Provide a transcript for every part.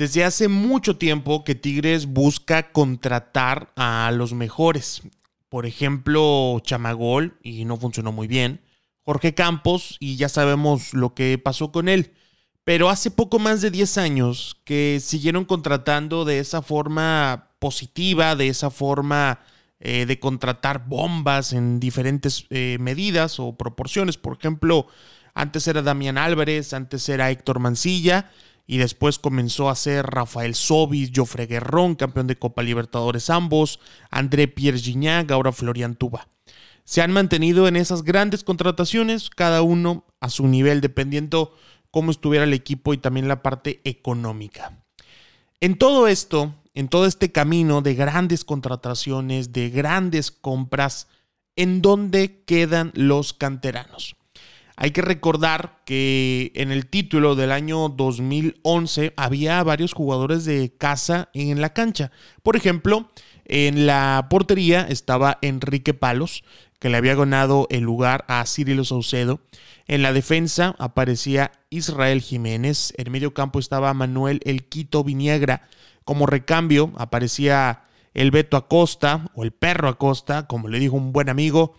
Desde hace mucho tiempo que Tigres busca contratar a los mejores. Por ejemplo, Chamagol, y no funcionó muy bien. Jorge Campos, y ya sabemos lo que pasó con él. Pero hace poco más de 10 años que siguieron contratando de esa forma positiva, de esa forma eh, de contratar bombas en diferentes eh, medidas o proporciones. Por ejemplo, antes era Damián Álvarez, antes era Héctor Mancilla y después comenzó a ser Rafael Sobis, Jofre Guerrón, campeón de Copa Libertadores ambos, André Pierre Gignac, ahora Florian Tuba. Se han mantenido en esas grandes contrataciones, cada uno a su nivel, dependiendo cómo estuviera el equipo y también la parte económica. En todo esto, en todo este camino de grandes contrataciones, de grandes compras, ¿en dónde quedan los canteranos? Hay que recordar que en el título del año 2011 había varios jugadores de casa en la cancha. Por ejemplo, en la portería estaba Enrique Palos, que le había ganado el lugar a Cirilo Saucedo. En la defensa aparecía Israel Jiménez. En medio campo estaba Manuel El Quito Viniegra. Como recambio aparecía el Beto Acosta o el Perro Acosta, como le dijo un buen amigo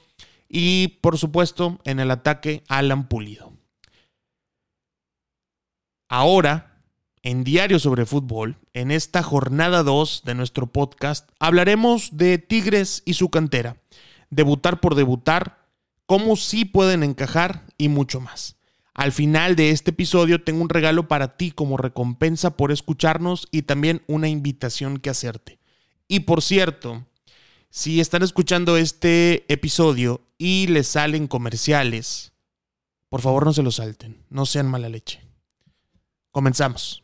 y por supuesto en el ataque Alan Pulido. Ahora, en Diario sobre Fútbol, en esta jornada 2 de nuestro podcast, hablaremos de Tigres y su cantera, debutar por debutar, cómo sí pueden encajar y mucho más. Al final de este episodio tengo un regalo para ti como recompensa por escucharnos y también una invitación que hacerte. Y por cierto, si están escuchando este episodio y les salen comerciales, por favor no se lo salten, no sean mala leche. Comenzamos.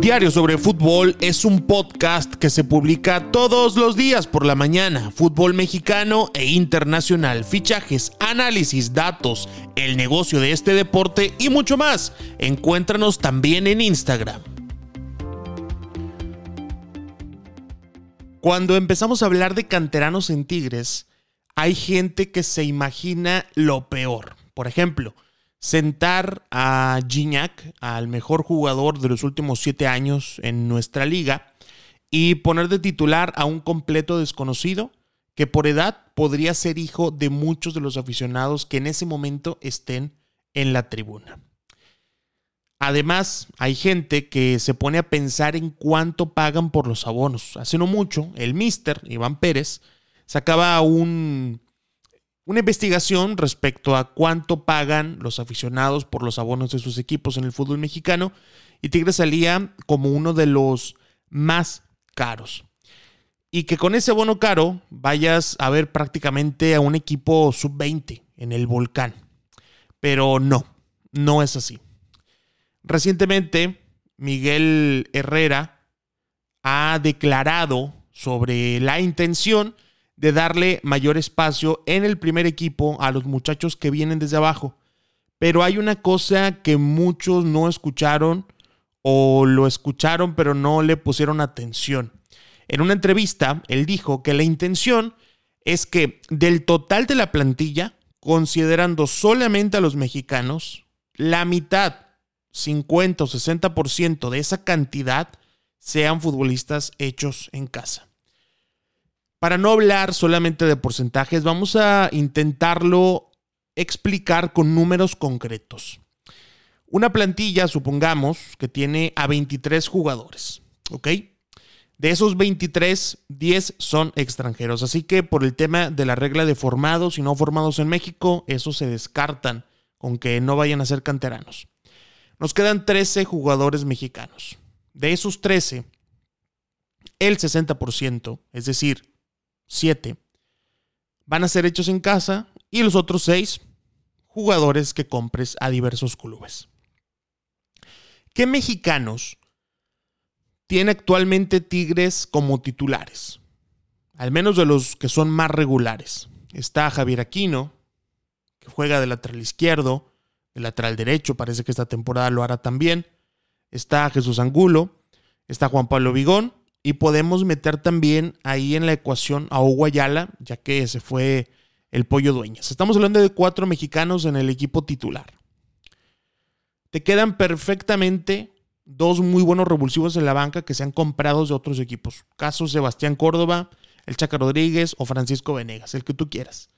Diario sobre Fútbol es un podcast que se publica todos los días por la mañana. Fútbol mexicano e internacional, fichajes, análisis, datos, el negocio de este deporte y mucho más. Encuéntranos también en Instagram. Cuando empezamos a hablar de canteranos en Tigres, hay gente que se imagina lo peor. Por ejemplo, sentar a Gignac, al mejor jugador de los últimos siete años en nuestra liga, y poner de titular a un completo desconocido que por edad podría ser hijo de muchos de los aficionados que en ese momento estén en la tribuna. Además, hay gente que se pone a pensar en cuánto pagan por los abonos. Hace no mucho, el mister Iván Pérez sacaba un, una investigación respecto a cuánto pagan los aficionados por los abonos de sus equipos en el fútbol mexicano y Tigres salía como uno de los más caros. Y que con ese abono caro vayas a ver prácticamente a un equipo sub-20 en el volcán. Pero no, no es así. Recientemente, Miguel Herrera ha declarado sobre la intención de darle mayor espacio en el primer equipo a los muchachos que vienen desde abajo. Pero hay una cosa que muchos no escucharon o lo escucharon pero no le pusieron atención. En una entrevista, él dijo que la intención es que del total de la plantilla, considerando solamente a los mexicanos, la mitad 50 o 60% de esa cantidad sean futbolistas hechos en casa. Para no hablar solamente de porcentajes, vamos a intentarlo explicar con números concretos. Una plantilla, supongamos, que tiene a 23 jugadores, ¿ok? De esos 23, 10 son extranjeros. Así que por el tema de la regla de formados y no formados en México, esos se descartan con que no vayan a ser canteranos. Nos quedan 13 jugadores mexicanos. De esos 13, el 60%, es decir, 7, van a ser hechos en casa y los otros seis jugadores que compres a diversos clubes. ¿Qué mexicanos tiene actualmente Tigres como titulares? Al menos de los que son más regulares. Está Javier Aquino, que juega de lateral izquierdo, de lateral derecho, parece que esta temporada lo hará también. Está Jesús Angulo, está Juan Pablo Vigón, y podemos meter también ahí en la ecuación a Hugo Ayala, ya que se fue el pollo dueñas. Estamos hablando de cuatro mexicanos en el equipo titular. Te quedan perfectamente dos muy buenos revulsivos en la banca que se han comprado de otros equipos. Caso Sebastián Córdoba, el Chaca Rodríguez o Francisco Venegas, el que tú quieras.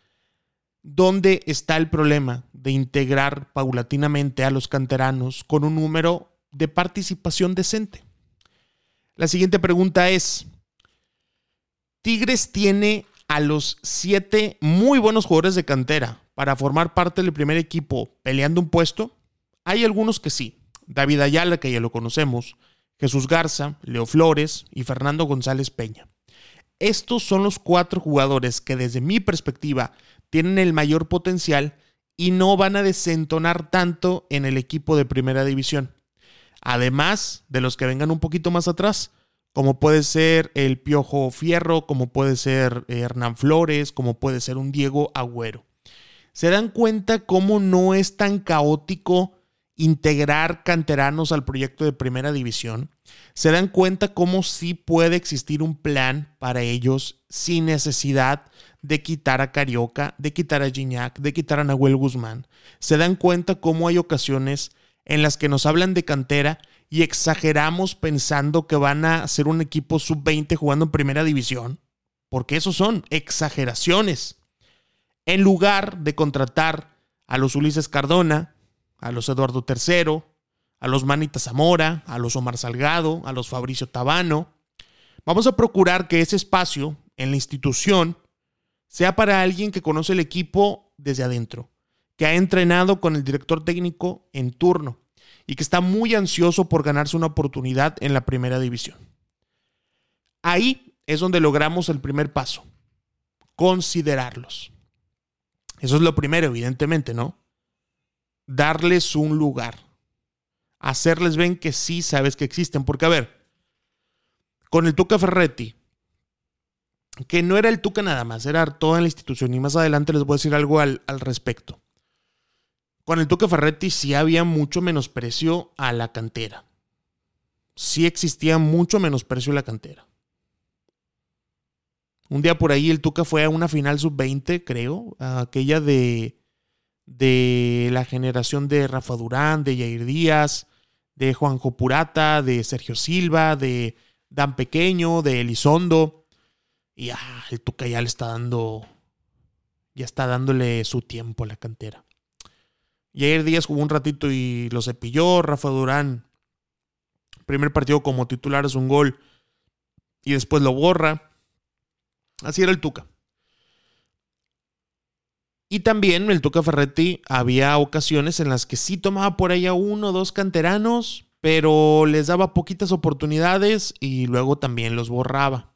¿Dónde está el problema de integrar paulatinamente a los canteranos con un número de participación decente? La siguiente pregunta es, Tigres tiene a los siete muy buenos jugadores de cantera para formar parte del primer equipo peleando un puesto? Hay algunos que sí. David Ayala, que ya lo conocemos, Jesús Garza, Leo Flores y Fernando González Peña. Estos son los cuatro jugadores que desde mi perspectiva tienen el mayor potencial y no van a desentonar tanto en el equipo de primera división además de los que vengan un poquito más atrás, como puede ser el Piojo Fierro, como puede ser eh, Hernán Flores, como puede ser un Diego Agüero. Se dan cuenta cómo no es tan caótico integrar canteranos al proyecto de primera división. Se dan cuenta cómo sí puede existir un plan para ellos sin necesidad de quitar a Carioca, de quitar a Gignac, de quitar a Nahuel Guzmán. Se dan cuenta cómo hay ocasiones en las que nos hablan de cantera y exageramos pensando que van a ser un equipo sub-20 jugando en primera división, porque esos son exageraciones. En lugar de contratar a los Ulises Cardona, a los Eduardo III, a los Manita Zamora, a los Omar Salgado, a los Fabricio Tabano, vamos a procurar que ese espacio en la institución sea para alguien que conoce el equipo desde adentro, que ha entrenado con el director técnico en turno y que está muy ansioso por ganarse una oportunidad en la primera división. Ahí es donde logramos el primer paso, considerarlos. Eso es lo primero, evidentemente, ¿no? Darles un lugar. Hacerles ven que sí sabes que existen. Porque, a ver, con el Tuca Ferretti, que no era el Tuca nada más, era toda la institución. Y más adelante les voy a decir algo al, al respecto. Con el Tuca Ferretti sí había mucho menosprecio a la cantera. Sí existía mucho menosprecio a la cantera. Un día por ahí el Tuca fue a una final sub-20, creo, aquella de, de la generación de Rafa Durán, de Jair Díaz, de Juanjo Purata, de Sergio Silva, de Dan Pequeño, de Elizondo. Y ah, el Tuca ya le está dando, ya está dándole su tiempo a la cantera. Jair Díaz jugó un ratito y lo cepilló. Rafa Durán, primer partido como titular es un gol y después lo borra. Así era el Tuca. Y también el Tuca Ferretti había ocasiones en las que sí tomaba por ahí a uno o dos canteranos, pero les daba poquitas oportunidades y luego también los borraba.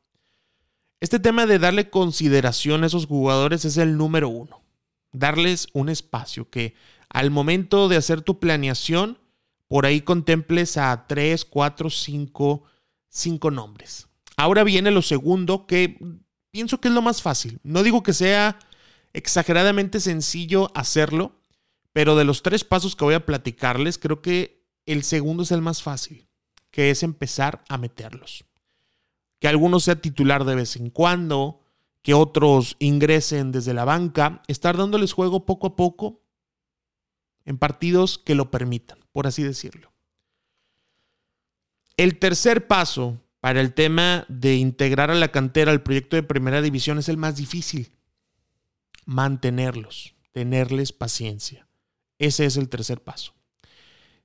Este tema de darle consideración a esos jugadores es el número uno. Darles un espacio que al momento de hacer tu planeación, por ahí contemples a 3, 4, 5, 5 nombres. Ahora viene lo segundo que pienso que es lo más fácil. No digo que sea exageradamente sencillo hacerlo, pero de los tres pasos que voy a platicarles, creo que el segundo es el más fácil, que es empezar a meterlos. Que alguno sea titular de vez en cuando, que otros ingresen desde la banca, estar dándoles juego poco a poco en partidos que lo permitan, por así decirlo. El tercer paso para el tema de integrar a la cantera al proyecto de primera división es el más difícil. Mantenerlos, tenerles paciencia. Ese es el tercer paso.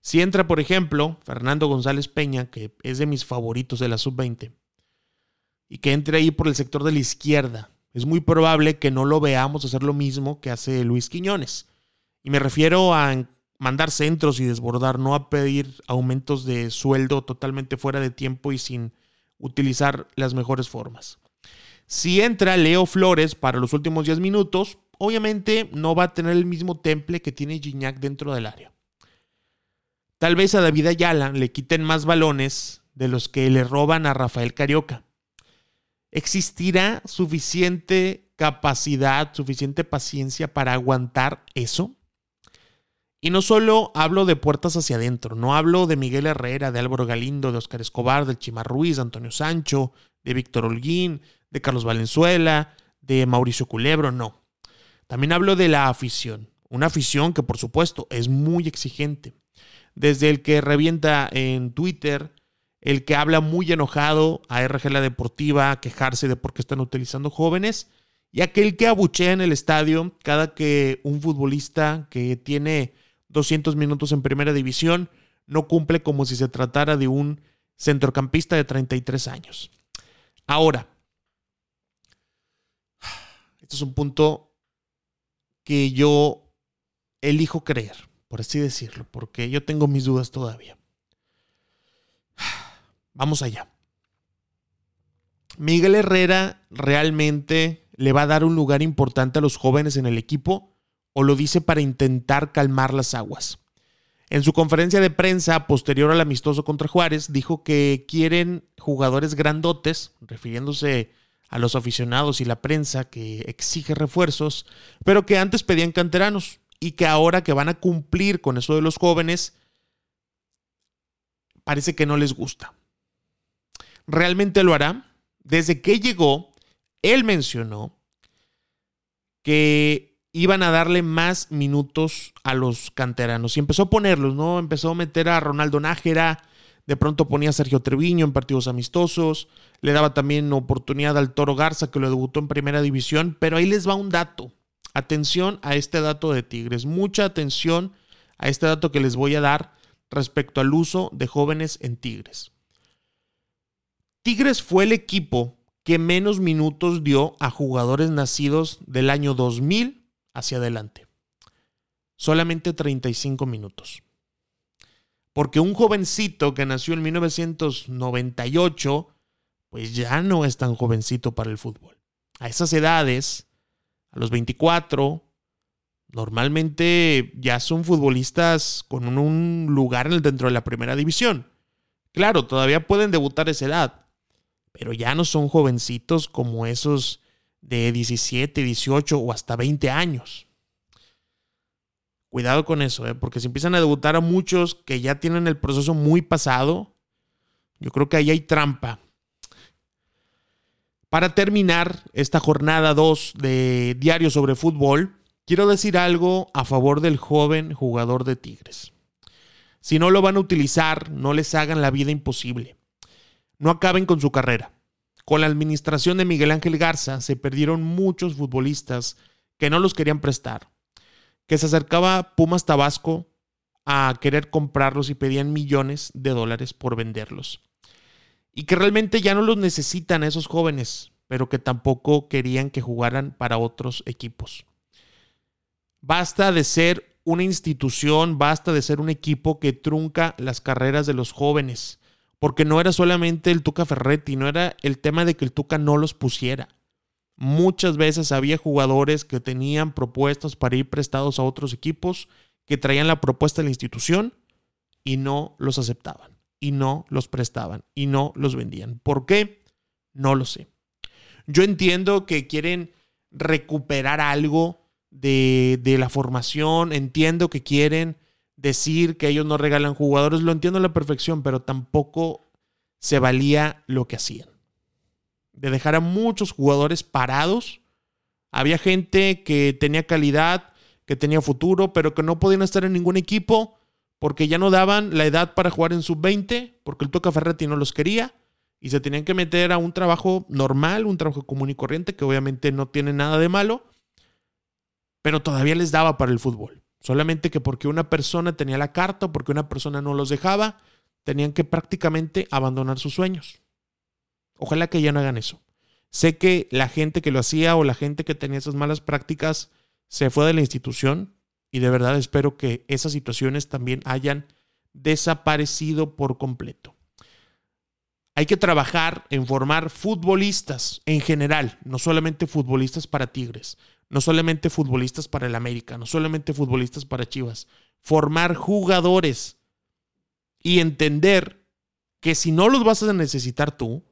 Si entra, por ejemplo, Fernando González Peña, que es de mis favoritos de la sub-20, y que entre ahí por el sector de la izquierda, es muy probable que no lo veamos hacer lo mismo que hace Luis Quiñones. Y me refiero a mandar centros y desbordar, no a pedir aumentos de sueldo totalmente fuera de tiempo y sin utilizar las mejores formas. Si entra Leo Flores para los últimos 10 minutos, obviamente no va a tener el mismo temple que tiene Gignac dentro del área. Tal vez a David Ayala le quiten más balones de los que le roban a Rafael Carioca. ¿Existirá suficiente capacidad, suficiente paciencia para aguantar eso? Y no solo hablo de puertas hacia adentro, no hablo de Miguel Herrera, de Álvaro Galindo, de Oscar Escobar, del Chimar Ruiz, de Antonio Sancho, de Víctor Holguín, de Carlos Valenzuela, de Mauricio Culebro, no. También hablo de la afición, una afición que por supuesto es muy exigente. Desde el que revienta en Twitter, el que habla muy enojado a RG La Deportiva a quejarse de por qué están utilizando jóvenes, y aquel que abuchea en el estadio cada que un futbolista que tiene 200 minutos en primera división, no cumple como si se tratara de un centrocampista de 33 años. Ahora, este es un punto que yo elijo creer, por así decirlo, porque yo tengo mis dudas todavía. Vamos allá. Miguel Herrera realmente le va a dar un lugar importante a los jóvenes en el equipo o lo dice para intentar calmar las aguas. En su conferencia de prensa posterior al amistoso contra Juárez, dijo que quieren jugadores grandotes, refiriéndose a los aficionados y la prensa que exige refuerzos, pero que antes pedían canteranos y que ahora que van a cumplir con eso de los jóvenes, parece que no les gusta. ¿Realmente lo hará? Desde que llegó, él mencionó que iban a darle más minutos a los canteranos. Y empezó a ponerlos, ¿no? Empezó a meter a Ronaldo Nájera, de pronto ponía a Sergio Treviño en partidos amistosos, le daba también oportunidad al Toro Garza, que lo debutó en primera división, pero ahí les va un dato. Atención a este dato de Tigres, mucha atención a este dato que les voy a dar respecto al uso de jóvenes en Tigres. Tigres fue el equipo que menos minutos dio a jugadores nacidos del año 2000 hacia adelante. Solamente 35 minutos. Porque un jovencito que nació en 1998, pues ya no es tan jovencito para el fútbol. A esas edades, a los 24, normalmente ya son futbolistas con un lugar dentro de la primera división. Claro, todavía pueden debutar a esa edad, pero ya no son jovencitos como esos de 17, 18 o hasta 20 años. Cuidado con eso, ¿eh? porque si empiezan a debutar a muchos que ya tienen el proceso muy pasado, yo creo que ahí hay trampa. Para terminar esta jornada 2 de Diario sobre Fútbol, quiero decir algo a favor del joven jugador de Tigres. Si no lo van a utilizar, no les hagan la vida imposible. No acaben con su carrera. Con la administración de Miguel Ángel Garza se perdieron muchos futbolistas que no los querían prestar, que se acercaba Pumas Tabasco a querer comprarlos y pedían millones de dólares por venderlos. Y que realmente ya no los necesitan esos jóvenes, pero que tampoco querían que jugaran para otros equipos. Basta de ser una institución, basta de ser un equipo que trunca las carreras de los jóvenes porque no era solamente el Tuca Ferretti, no era el tema de que el Tuca no los pusiera. Muchas veces había jugadores que tenían propuestas para ir prestados a otros equipos, que traían la propuesta de la institución y no los aceptaban, y no los prestaban, y no los vendían. ¿Por qué? No lo sé. Yo entiendo que quieren recuperar algo de, de la formación, entiendo que quieren decir que ellos no regalan jugadores, lo entiendo a la perfección, pero tampoco se valía lo que hacían. De dejar a muchos jugadores parados. Había gente que tenía calidad, que tenía futuro, pero que no podían estar en ningún equipo porque ya no daban la edad para jugar en sub-20, porque el Toca Ferretti no los quería y se tenían que meter a un trabajo normal, un trabajo común y corriente, que obviamente no tiene nada de malo, pero todavía les daba para el fútbol. Solamente que porque una persona tenía la carta o porque una persona no los dejaba, tenían que prácticamente abandonar sus sueños. Ojalá que ya no hagan eso. Sé que la gente que lo hacía o la gente que tenía esas malas prácticas se fue de la institución y de verdad espero que esas situaciones también hayan desaparecido por completo. Hay que trabajar en formar futbolistas en general, no solamente futbolistas para Tigres, no solamente futbolistas para el América, no solamente futbolistas para Chivas. Formar jugadores y entender que si no los vas a necesitar tú,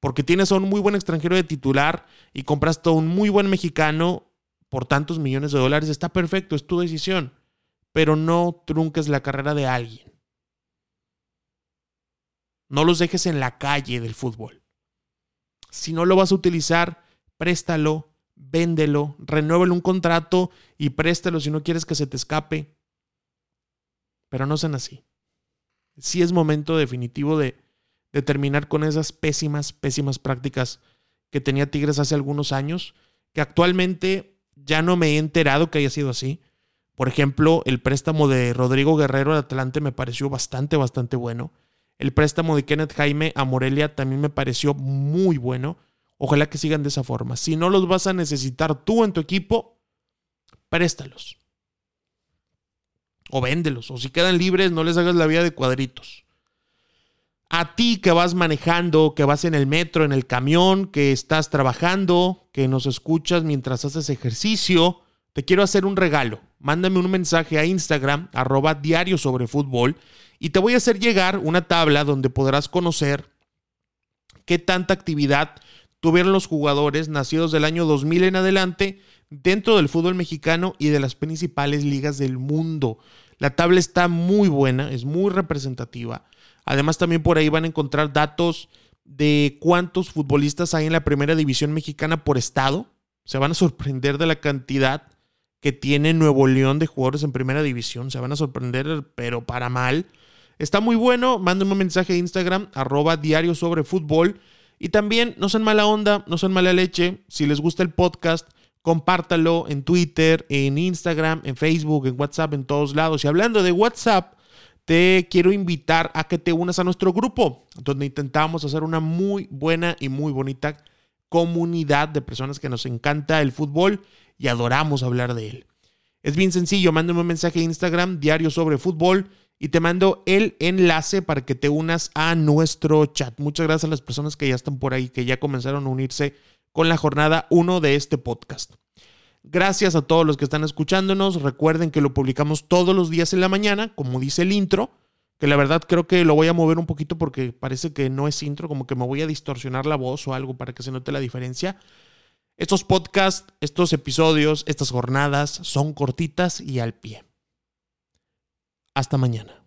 porque tienes a un muy buen extranjero de titular y compraste a un muy buen mexicano por tantos millones de dólares, está perfecto, es tu decisión, pero no trunques la carrera de alguien. No los dejes en la calle del fútbol. Si no lo vas a utilizar, préstalo, véndelo, renuévelo un contrato y préstalo si no quieres que se te escape. Pero no sean así. Sí es momento definitivo de, de terminar con esas pésimas, pésimas prácticas que tenía Tigres hace algunos años, que actualmente ya no me he enterado que haya sido así. Por ejemplo, el préstamo de Rodrigo Guerrero al Atlante me pareció bastante, bastante bueno. El préstamo de Kenneth Jaime a Morelia también me pareció muy bueno. Ojalá que sigan de esa forma. Si no los vas a necesitar tú en tu equipo, préstalos. O véndelos. O si quedan libres, no les hagas la vida de cuadritos. A ti que vas manejando, que vas en el metro, en el camión, que estás trabajando, que nos escuchas mientras haces ejercicio, te quiero hacer un regalo. Mándame un mensaje a Instagram, arroba diario sobre fútbol, y te voy a hacer llegar una tabla donde podrás conocer qué tanta actividad tuvieron los jugadores nacidos del año 2000 en adelante dentro del fútbol mexicano y de las principales ligas del mundo. La tabla está muy buena, es muy representativa. Además también por ahí van a encontrar datos de cuántos futbolistas hay en la primera división mexicana por estado. Se van a sorprender de la cantidad que tiene Nuevo León de jugadores en primera división. Se van a sorprender, pero para mal. Está muy bueno. Mándenme un mensaje de Instagram, arroba diario sobre fútbol. Y también, no sean mala onda, no sean mala leche. Si les gusta el podcast, compártalo en Twitter, en Instagram, en Facebook, en WhatsApp, en todos lados. Y hablando de WhatsApp, te quiero invitar a que te unas a nuestro grupo, donde intentamos hacer una muy buena y muy bonita comunidad de personas que nos encanta el fútbol y adoramos hablar de él. Es bien sencillo, mándame un mensaje de Instagram, diario sobre fútbol, y te mando el enlace para que te unas a nuestro chat. Muchas gracias a las personas que ya están por ahí, que ya comenzaron a unirse con la jornada 1 de este podcast. Gracias a todos los que están escuchándonos. Recuerden que lo publicamos todos los días en la mañana, como dice el intro, que la verdad creo que lo voy a mover un poquito porque parece que no es intro, como que me voy a distorsionar la voz o algo para que se note la diferencia. Estos podcasts, estos episodios, estas jornadas son cortitas y al pie. Hasta mañana.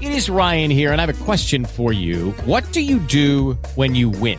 It is Ryan here, and I have a question for you. What do you do when you win?